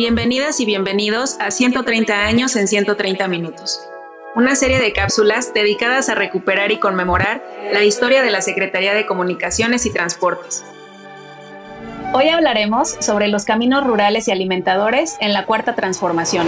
Bienvenidas y bienvenidos a 130 años en 130 minutos, una serie de cápsulas dedicadas a recuperar y conmemorar la historia de la Secretaría de Comunicaciones y Transportes. Hoy hablaremos sobre los caminos rurales y alimentadores en la Cuarta Transformación.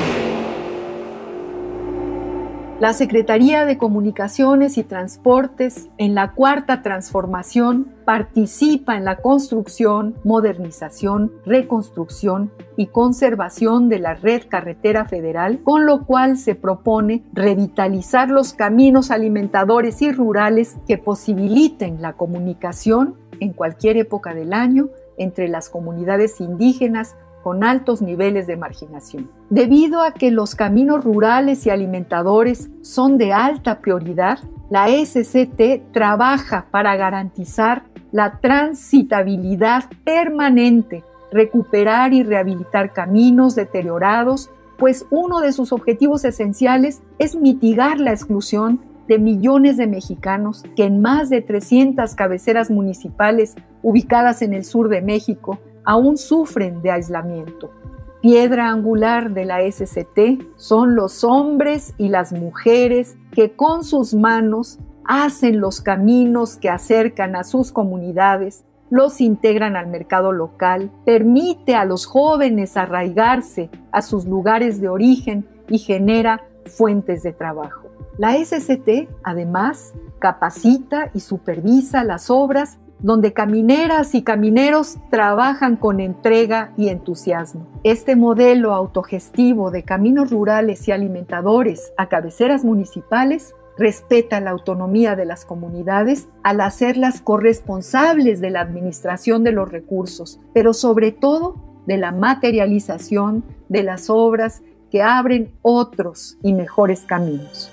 La Secretaría de Comunicaciones y Transportes en la Cuarta Transformación participa en la construcción, modernización, reconstrucción y conservación de la red carretera federal, con lo cual se propone revitalizar los caminos alimentadores y rurales que posibiliten la comunicación en cualquier época del año entre las comunidades indígenas con altos niveles de marginación. Debido a que los caminos rurales y alimentadores son de alta prioridad, la SCT trabaja para garantizar la transitabilidad permanente, recuperar y rehabilitar caminos deteriorados, pues uno de sus objetivos esenciales es mitigar la exclusión de millones de mexicanos que en más de 300 cabeceras municipales ubicadas en el sur de México aún sufren de aislamiento. Piedra angular de la SCT son los hombres y las mujeres que con sus manos hacen los caminos que acercan a sus comunidades, los integran al mercado local, permite a los jóvenes arraigarse a sus lugares de origen y genera fuentes de trabajo. La SCT, además, capacita y supervisa las obras donde camineras y camineros trabajan con entrega y entusiasmo. Este modelo autogestivo de caminos rurales y alimentadores a cabeceras municipales respeta la autonomía de las comunidades al hacerlas corresponsables de la administración de los recursos, pero sobre todo de la materialización de las obras que abren otros y mejores caminos.